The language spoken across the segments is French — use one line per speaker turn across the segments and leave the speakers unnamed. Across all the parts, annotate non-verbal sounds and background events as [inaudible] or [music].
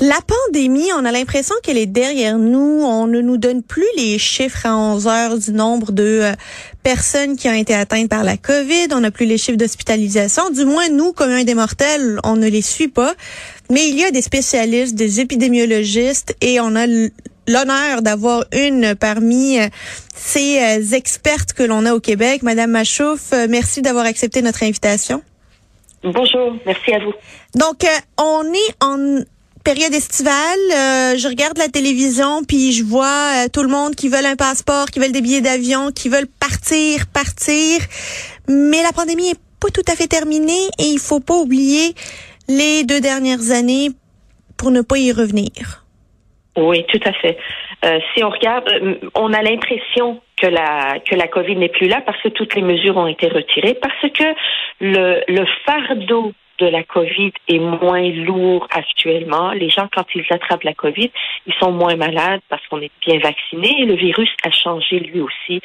La pandémie, on a l'impression qu'elle est derrière nous. On ne nous donne plus les chiffres à 11 heures du nombre de euh, personnes qui ont été atteintes par la COVID. On n'a plus les chiffres d'hospitalisation. Du moins, nous, comme un des mortels, on ne les suit pas. Mais il y a des spécialistes, des épidémiologistes et on a l'honneur d'avoir une parmi euh, ces euh, expertes que l'on a au Québec. Madame Machouf, merci d'avoir accepté notre invitation.
Bonjour, merci à vous.
Donc, on est en période estivale, euh, je regarde la télévision puis je vois euh, tout le monde qui veut un passeport, qui veulent des billets d'avion, qui veulent partir, partir. Mais la pandémie est pas tout à fait terminée et il faut pas oublier les deux dernières années pour ne pas y revenir.
Oui, tout à fait. Euh, si on regarde, on a l'impression que la COVID n'est plus là parce que toutes les mesures ont été retirées, parce que le fardeau de la COVID est moins lourd actuellement. Les gens, quand ils attrapent la COVID, ils sont moins malades parce qu'on est bien vacciné le virus a changé lui aussi.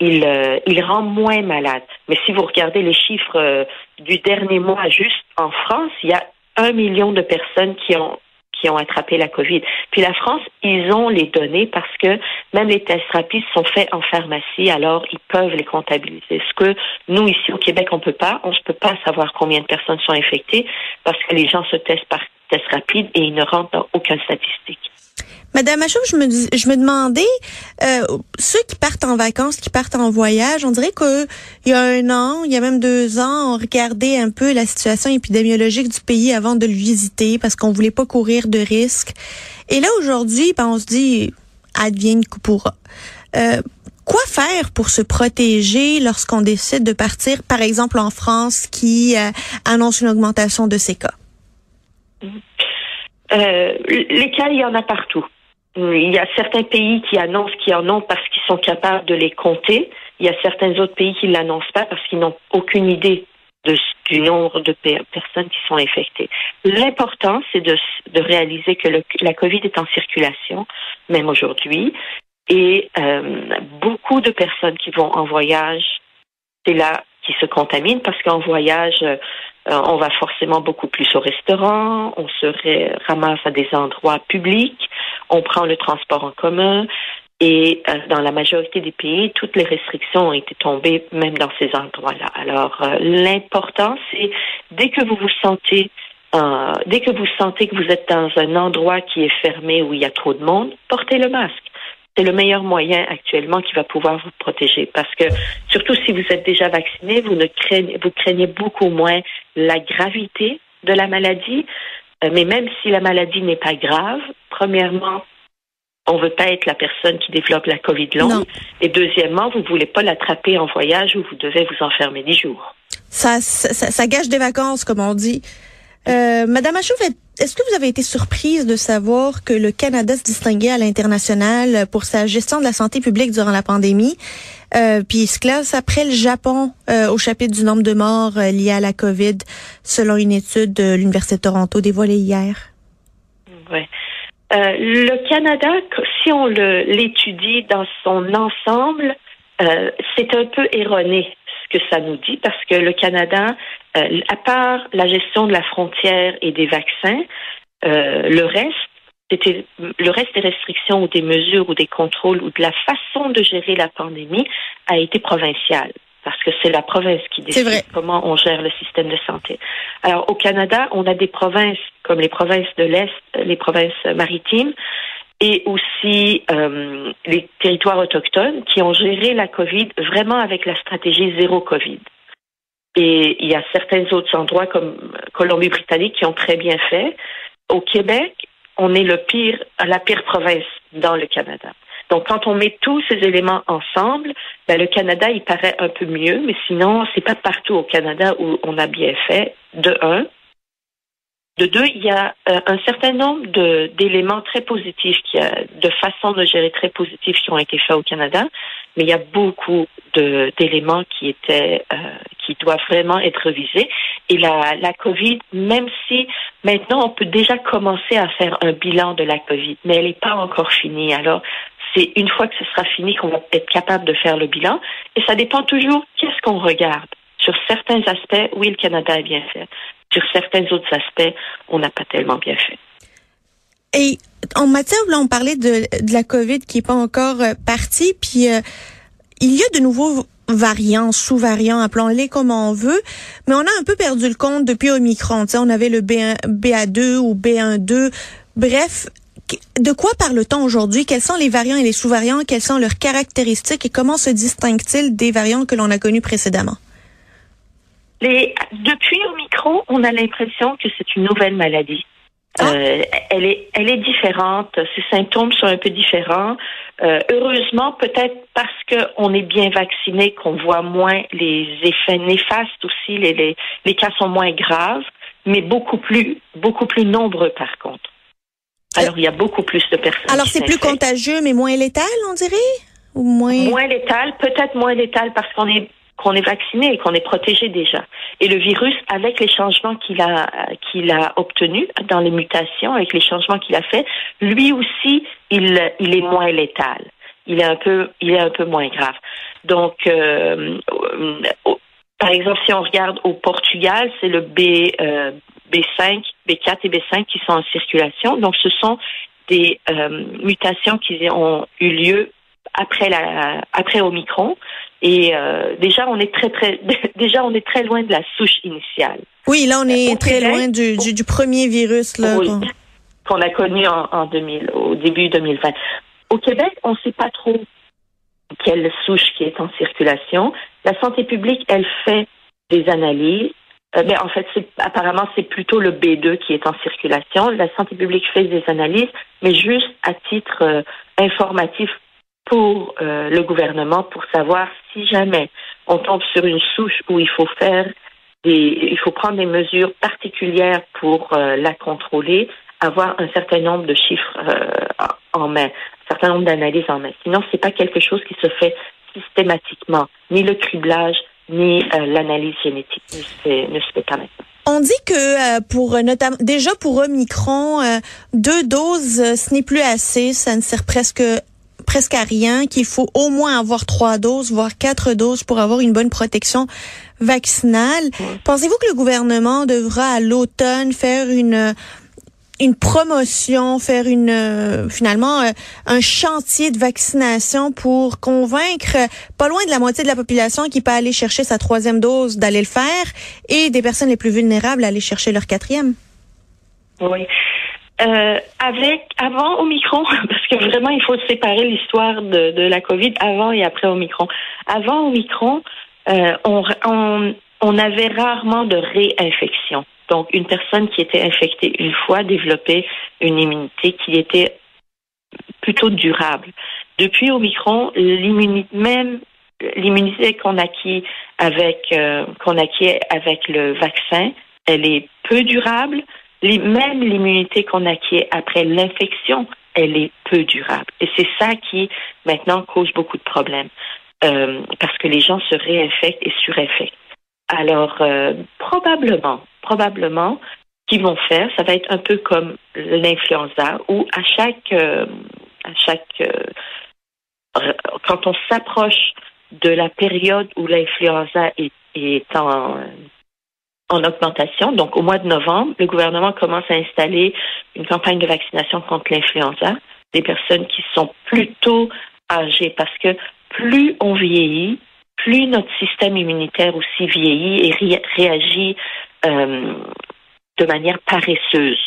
Il, euh, il rend moins malade. Mais si vous regardez les chiffres euh, du dernier mois juste en France, il y a un million de personnes qui ont qui ont attrapé la COVID. Puis la France, ils ont les données parce que même les tests rapides sont faits en pharmacie, alors ils peuvent les comptabiliser. Ce que nous, ici au Québec, on peut pas. On ne peut pas savoir combien de personnes sont infectées parce que les gens se testent par test rapide et ils ne rentrent dans aucune statistique.
Madame Achouf, je me, je me demandais, euh, ceux qui partent en vacances, qui partent en voyage, on dirait qu'il y a un an, il y a même deux ans, on regardait un peu la situation épidémiologique du pays avant de le visiter parce qu'on voulait pas courir de risques. Et là, aujourd'hui, ben, on se dit, advienne que pourra. Euh, quoi faire pour se protéger lorsqu'on décide de partir, par exemple en France, qui euh, annonce une augmentation de ces cas?
Euh, les cas, il y en a partout. Il y a certains pays qui annoncent qu'ils en ont parce qu'ils sont capables de les compter. Il y a certains autres pays qui ne l'annoncent pas parce qu'ils n'ont aucune idée du nombre de personnes qui sont infectées. L'important, c'est de, de, réaliser que le, la COVID est en circulation, même aujourd'hui, et euh, beaucoup de personnes qui vont en voyage, c'est là qui se contaminent parce qu'en voyage, euh, on va forcément beaucoup plus au restaurant, on se ramasse à des endroits publics, on prend le transport en commun. Et euh, dans la majorité des pays, toutes les restrictions ont été tombées, même dans ces endroits-là. Alors, euh, l'important, c'est dès que vous vous sentez, euh, dès que vous sentez que vous êtes dans un endroit qui est fermé où il y a trop de monde, portez le masque. C'est le meilleur moyen actuellement qui va pouvoir vous protéger. Parce que, surtout si vous êtes déjà vacciné, vous ne craignez, vous craignez beaucoup moins la gravité de la maladie. Euh, mais même si la maladie n'est pas grave, premièrement, on veut pas être la personne qui développe la COVID longue. Et deuxièmement, vous voulez pas l'attraper en voyage où vous devez vous enfermer dix jours.
Ça, ça, ça gâche des vacances, comme on dit. Euh, Madame Achouf, est-ce que vous avez été surprise de savoir que le Canada se distinguait à l'international pour sa gestion de la santé publique durant la pandémie? Euh, puis il se classe après le Japon euh, au chapitre du nombre de morts euh, liés à la COVID, selon une étude de l'Université de Toronto dévoilée hier.
Oui. Euh, le Canada, si on l'étudie dans son ensemble, c'est un peu erroné ce que ça nous dit parce que le Canada, à part la gestion de la frontière et des vaccins, le reste c'était le reste des restrictions ou des mesures ou des contrôles ou de la façon de gérer la pandémie a été provincial parce que c'est la province qui décide comment on gère le système de santé. Alors au Canada, on a des provinces comme les provinces de l'Est, les provinces maritimes et aussi euh, les territoires autochtones qui ont géré la COVID vraiment avec la stratégie zéro COVID. Et il y a certains autres endroits comme Colombie-Britannique qui ont très bien fait. Au Québec, on est le pire, la pire province dans le Canada. Donc, quand on met tous ces éléments ensemble, ben, le Canada, il paraît un peu mieux, mais sinon, c'est pas partout au Canada où on a bien fait. De un. De deux, il y a euh, un certain nombre d'éléments très positifs, qui de façons de gérer très positives qui ont été faits au Canada. Mais il y a beaucoup d'éléments qui étaient euh, qui doivent vraiment être revisés. Et la, la COVID, même si maintenant on peut déjà commencer à faire un bilan de la COVID, mais elle n'est pas encore finie. Alors c'est une fois que ce sera fini qu'on va être capable de faire le bilan. Et ça dépend toujours qu'est-ce qu'on regarde. Sur certains aspects, oui, le Canada a bien fait. Sur certains autres aspects, on n'a pas tellement bien fait.
Et en matière, là, on parlait de, la COVID qui est pas encore euh, partie, puis euh, il y a de nouveaux variants, sous-variants, appelons-les comme on veut, mais on a un peu perdu le compte depuis Omicron. sais, on avait le B1, BA2 ou B12. Bref, de quoi parle-t-on aujourd'hui? Quels sont les variants et les sous-variants? Quelles sont leurs caractéristiques? Et comment se distinguent-ils des variants que l'on a connus précédemment?
Les, depuis Omicron, on a l'impression que c'est une nouvelle maladie. Ah. Euh, elle est, elle est différente. Ses symptômes sont un peu différents. Euh, heureusement, peut-être parce qu'on est bien vacciné, qu'on voit moins les effets néfastes aussi. Les, les, les, cas sont moins graves, mais beaucoup plus, beaucoup plus nombreux par contre. Alors, il y a beaucoup plus de personnes.
Alors, c'est plus contagieux, mais moins létal, on dirait? Ou moins...
Moins létal, peut-être moins létal parce qu'on est qu'on est vacciné et qu'on est protégé déjà. Et le virus, avec les changements qu'il a qu'il a obtenus dans les mutations, avec les changements qu'il a fait, lui aussi, il il est moins létal. Il est un peu il est un peu moins grave. Donc euh, par exemple, si on regarde au Portugal, c'est le B euh, B5, B4 et B5 qui sont en circulation. Donc ce sont des euh, mutations qui ont eu lieu après la après Omicron. Et euh, déjà, on est très très [laughs] déjà on est très loin de la souche initiale.
Oui, là on est très loin du, du, du, premier virus là
qu'on a connu en, en 2000 au début 2020. Au Québec, on ne sait pas trop quelle souche qui est en circulation. La santé publique, elle fait des analyses. Euh, mais en fait, apparemment, c'est plutôt le B2 qui est en circulation. La santé publique fait des analyses, mais juste à titre euh, informatif pour euh, le gouvernement pour savoir si jamais on tombe sur une souche où il faut faire des, il faut prendre des mesures particulières pour euh, la contrôler, avoir un certain nombre de chiffres euh, en main, un certain nombre d'analyses en main. Sinon, c'est pas quelque chose qui se fait systématiquement, ni le criblage, ni l'analyse génétique ne se, fait, ne se pas maintenant.
On dit que pour notamment déjà pour Omicron, deux doses, ce n'est plus assez, ça ne sert presque presque à rien, qu'il faut au moins avoir trois doses, voire quatre doses pour avoir une bonne protection vaccinale. Pensez-vous que le gouvernement devra à l'automne faire une une promotion, faire une euh, finalement euh, un chantier de vaccination pour convaincre pas loin de la moitié de la population qui peut aller chercher sa troisième dose d'aller le faire et des personnes les plus vulnérables à aller chercher leur quatrième?
Oui. Euh, avec avant Omicron, [laughs] parce que vraiment il faut séparer l'histoire de, de, la COVID avant et après Omicron. Avant Omicron, euh, on, on, on, avait rarement de réinfection. Donc une personne qui était infectée une fois développait une immunité qui était plutôt durable. Depuis Omicron, l'immunité même l'immunité qu'on acquit avec euh, qu'on acquiert avec le vaccin, elle est peu durable même l'immunité qu'on acquiert après l'infection, elle est peu durable. Et c'est ça qui, maintenant, cause beaucoup de problèmes. Euh, parce que les gens se réinfectent et surinfectent. Alors, euh, probablement, probablement, ce qu'ils vont faire, ça va être un peu comme l'influenza, où à chaque, euh, à chaque, quand on s'approche de la période où l'influenza est, est en en augmentation. Donc, au mois de novembre, le gouvernement commence à installer une campagne de vaccination contre l'influenza des personnes qui sont plutôt âgées parce que plus on vieillit, plus notre système immunitaire aussi vieillit et réagit euh, de manière paresseuse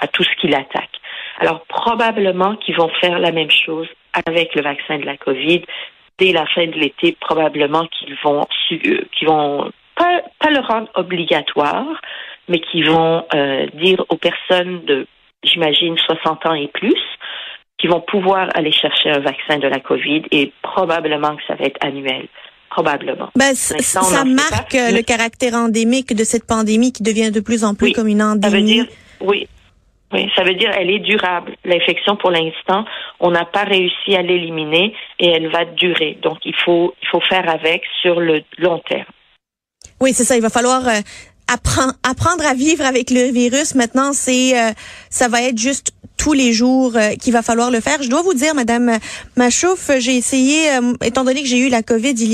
à tout ce qui l'attaque. Alors, probablement qu'ils vont faire la même chose avec le vaccin de la COVID. Dès la fin de l'été, probablement qu'ils vont, qu'ils vont pas, le rendre obligatoire, mais qui vont euh, dire aux personnes de, j'imagine, 60 ans et plus, qui vont pouvoir aller chercher un vaccin de la COVID et probablement que ça va être annuel. Probablement.
Ben, ça marque le caractère endémique de cette pandémie qui devient de plus en plus comme une endémie.
Ça veut dire, oui, Oui, ça veut dire elle est durable. L'infection, pour l'instant, on n'a pas réussi à l'éliminer et elle va durer. Donc, il faut, il faut faire avec sur le long terme.
Oui, c'est ça. Il va falloir euh, apprendre, apprendre à vivre avec le virus. Maintenant, c'est, euh, ça va être juste tous les jours euh, qu'il va falloir le faire. Je dois vous dire, Madame Machouf, j'ai essayé, étant donné que j'ai eu la COVID il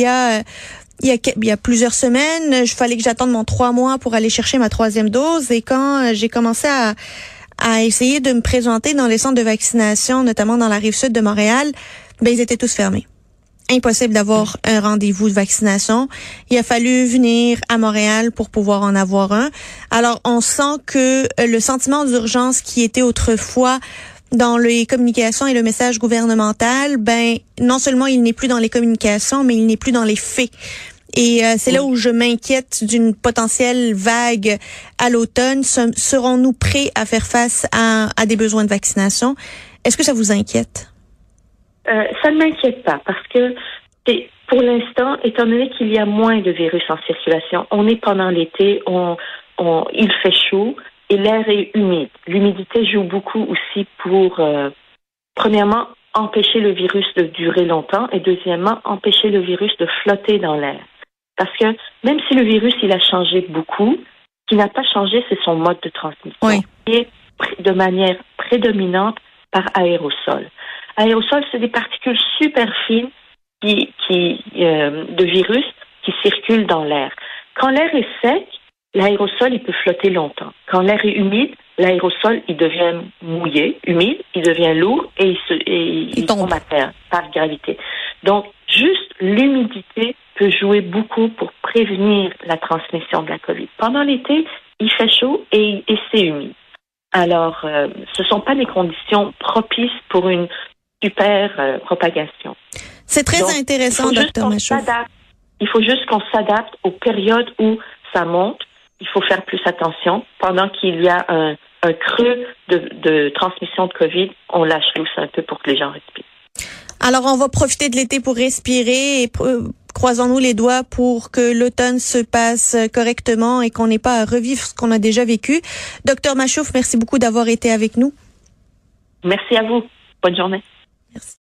y a plusieurs semaines, il fallait que j'attende mon trois mois pour aller chercher ma troisième dose. Et quand j'ai commencé à, à essayer de me présenter dans les centres de vaccination, notamment dans la rive sud de Montréal, ben ils étaient tous fermés. Impossible d'avoir un rendez-vous de vaccination. Il a fallu venir à Montréal pour pouvoir en avoir un. Alors, on sent que euh, le sentiment d'urgence qui était autrefois dans les communications et le message gouvernemental, ben non seulement il n'est plus dans les communications, mais il n'est plus dans les faits. Et euh, c'est là où je m'inquiète d'une potentielle vague à l'automne. Serons-nous prêts à faire face à, à des besoins de vaccination? Est-ce que ça vous inquiète?
Euh, ça ne m'inquiète pas parce que pour l'instant, étant donné qu'il y a moins de virus en circulation, on est pendant l'été, on, on, il fait chaud et l'air est humide. L'humidité joue beaucoup aussi pour, euh, premièrement, empêcher le virus de durer longtemps et deuxièmement, empêcher le virus de flotter dans l'air. Parce que même si le virus, il a changé beaucoup, ce qui n'a pas changé, c'est son mode de transmission.
Oui.
est de manière prédominante par aérosol. Aérosol, c'est des particules super fines qui, qui euh, de virus qui circulent dans l'air. Quand l'air est sec, l'aérosol, il peut flotter longtemps. Quand l'air est humide, l'aérosol, il devient mouillé, humide, il devient lourd et il, se, et il, tombe à terre par gravité. Donc, juste l'humidité peut jouer beaucoup pour prévenir la transmission de la COVID. Pendant l'été, il fait chaud et, et c'est humide. Alors, euh, ce ne sont pas des conditions propices pour une super euh, propagation.
C'est très intéressant, docteur Machouf.
Il faut juste qu'on s'adapte aux périodes où ça monte. Il faut faire plus attention. Pendant qu'il y a un, un creux de, de transmission de COVID, on lâche lousse un peu pour que les gens respirent.
Alors, on va profiter de l'été pour respirer et croisons-nous les doigts pour que l'automne se passe correctement et qu'on n'ait pas à revivre ce qu'on a déjà vécu. Docteur Machouf, merci beaucoup d'avoir été avec nous.
Merci à vous. Bonne journée.
Merci.